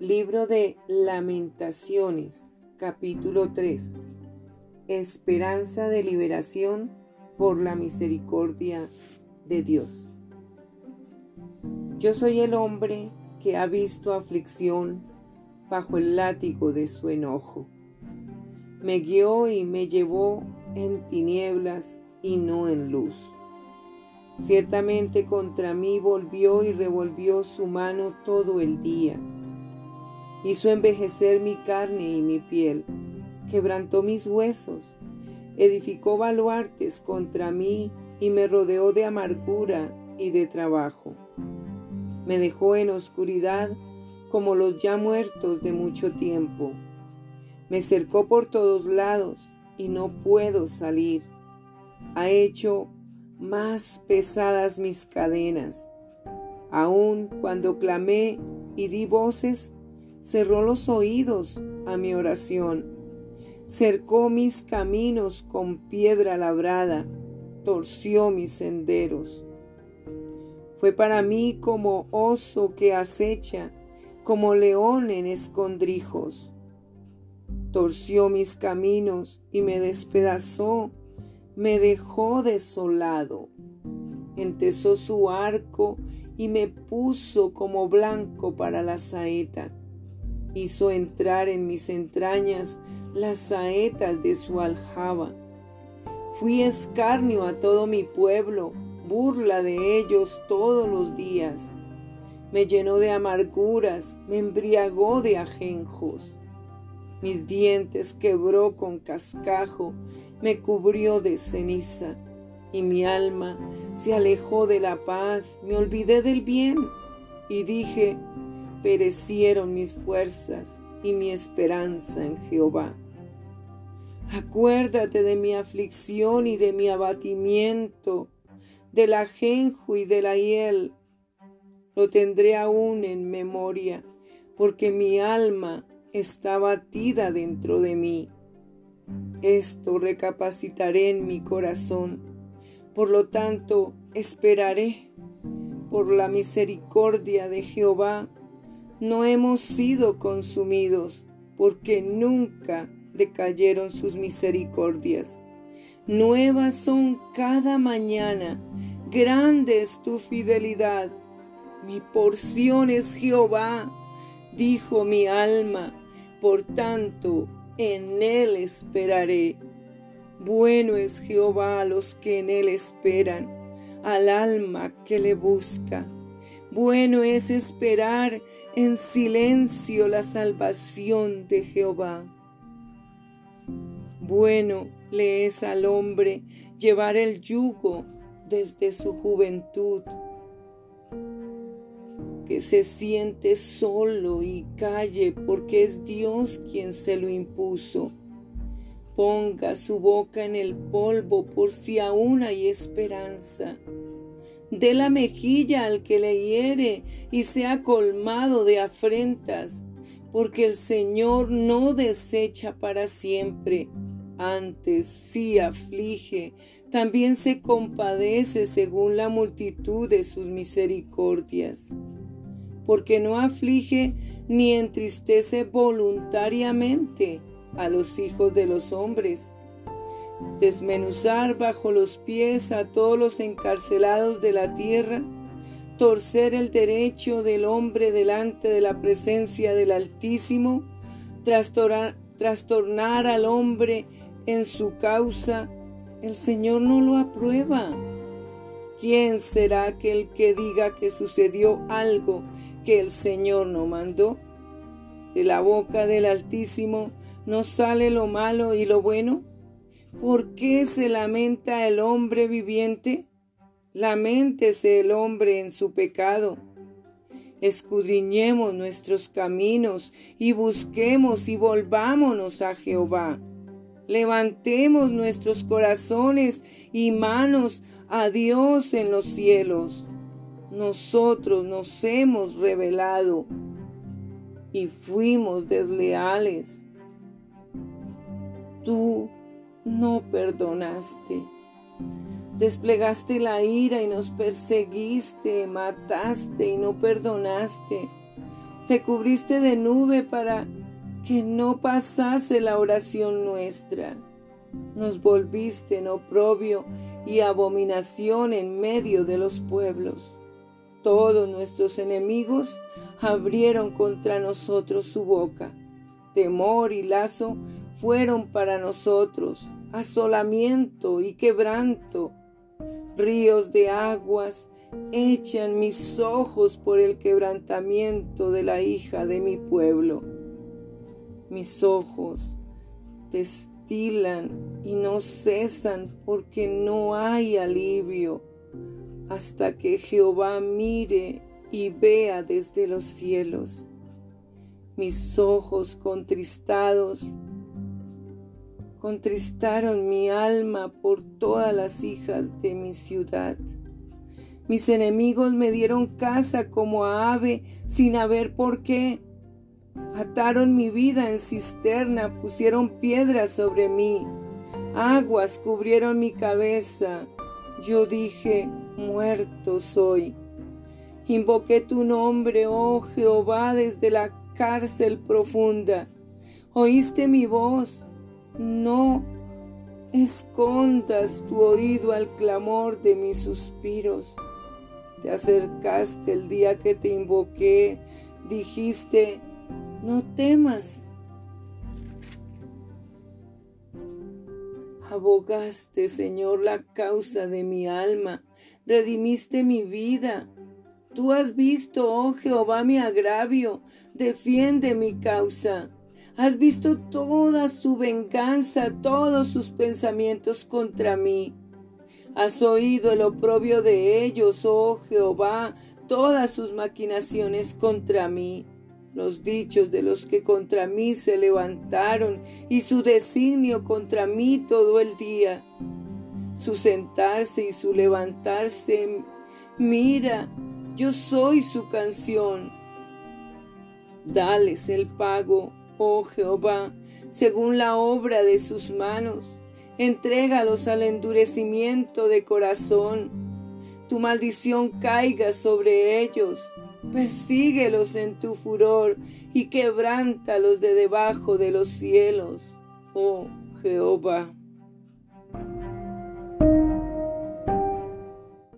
Libro de Lamentaciones, capítulo 3. Esperanza de liberación por la misericordia de Dios. Yo soy el hombre que ha visto aflicción bajo el látigo de su enojo. Me guió y me llevó en tinieblas y no en luz. Ciertamente contra mí volvió y revolvió su mano todo el día Hizo envejecer mi carne y mi piel, quebrantó mis huesos, edificó baluartes contra mí y me rodeó de amargura y de trabajo. Me dejó en oscuridad como los ya muertos de mucho tiempo. Me cercó por todos lados y no puedo salir. Ha hecho más pesadas mis cadenas. Aun cuando clamé y di voces, cerró los oídos a mi oración, cercó mis caminos con piedra labrada, torció mis senderos. Fue para mí como oso que acecha, como león en escondrijos. Torció mis caminos y me despedazó, me dejó desolado. Entesó su arco y me puso como blanco para la saeta hizo entrar en mis entrañas las saetas de su aljaba. Fui escarnio a todo mi pueblo, burla de ellos todos los días. Me llenó de amarguras, me embriagó de ajenjos. Mis dientes quebró con cascajo, me cubrió de ceniza, y mi alma se alejó de la paz, me olvidé del bien, y dije, perecieron mis fuerzas y mi esperanza en Jehová. Acuérdate de mi aflicción y de mi abatimiento, del ajenjo y de la hiel. Lo tendré aún en memoria, porque mi alma está batida dentro de mí. Esto recapacitaré en mi corazón. Por lo tanto, esperaré por la misericordia de Jehová no hemos sido consumidos, porque nunca decayeron sus misericordias. Nuevas son cada mañana, grande es tu fidelidad. Mi porción es Jehová, dijo mi alma, por tanto en él esperaré. Bueno es Jehová a los que en él esperan, al alma que le busca. Bueno es esperar en silencio la salvación de Jehová. Bueno le es al hombre llevar el yugo desde su juventud, que se siente solo y calle porque es Dios quien se lo impuso. Ponga su boca en el polvo por si aún hay esperanza dé la mejilla al que le hiere y sea colmado de afrentas, porque el Señor no desecha para siempre, antes sí aflige, también se compadece según la multitud de sus misericordias, porque no aflige ni entristece voluntariamente a los hijos de los hombres, desmenuzar bajo los pies a todos los encarcelados de la tierra, torcer el derecho del hombre delante de la presencia del Altísimo, trastornar, trastornar al hombre en su causa, el Señor no lo aprueba. ¿Quién será aquel que diga que sucedió algo que el Señor no mandó? De la boca del Altísimo no sale lo malo y lo bueno. ¿Por qué se lamenta el hombre viviente? Lamentese el hombre en su pecado. Escudriñemos nuestros caminos y busquemos y volvámonos a Jehová. Levantemos nuestros corazones y manos a Dios en los cielos. Nosotros nos hemos revelado y fuimos desleales. Tú no perdonaste. Desplegaste la ira y nos perseguiste, mataste y no perdonaste. Te cubriste de nube para que no pasase la oración nuestra. Nos volviste en oprobio y abominación en medio de los pueblos. Todos nuestros enemigos abrieron contra nosotros su boca. Temor y lazo fueron para nosotros, asolamiento y quebranto. Ríos de aguas echan mis ojos por el quebrantamiento de la hija de mi pueblo. Mis ojos destilan y no cesan porque no hay alivio hasta que Jehová mire y vea desde los cielos. Mis ojos contristados contristaron mi alma por todas las hijas de mi ciudad. Mis enemigos me dieron casa como a ave sin haber por qué. Ataron mi vida en cisterna, pusieron piedras sobre mí, aguas cubrieron mi cabeza. Yo dije, muerto soy. Invoqué tu nombre, oh Jehová, desde la cárcel profunda. Oíste mi voz. No escondas tu oído al clamor de mis suspiros. Te acercaste el día que te invoqué, dijiste, no temas. Abogaste, Señor, la causa de mi alma redimiste mi vida. Tú has visto, oh Jehová, mi agravio, defiende mi causa. Has visto toda su venganza, todos sus pensamientos contra mí. Has oído el oprobio de ellos, oh Jehová, todas sus maquinaciones contra mí, los dichos de los que contra mí se levantaron y su designio contra mí todo el día su sentarse y su levantarse. Mira, yo soy su canción. Dales el pago, oh Jehová, según la obra de sus manos. Entrégalos al endurecimiento de corazón. Tu maldición caiga sobre ellos. Persíguelos en tu furor y quebrántalos de debajo de los cielos, oh Jehová.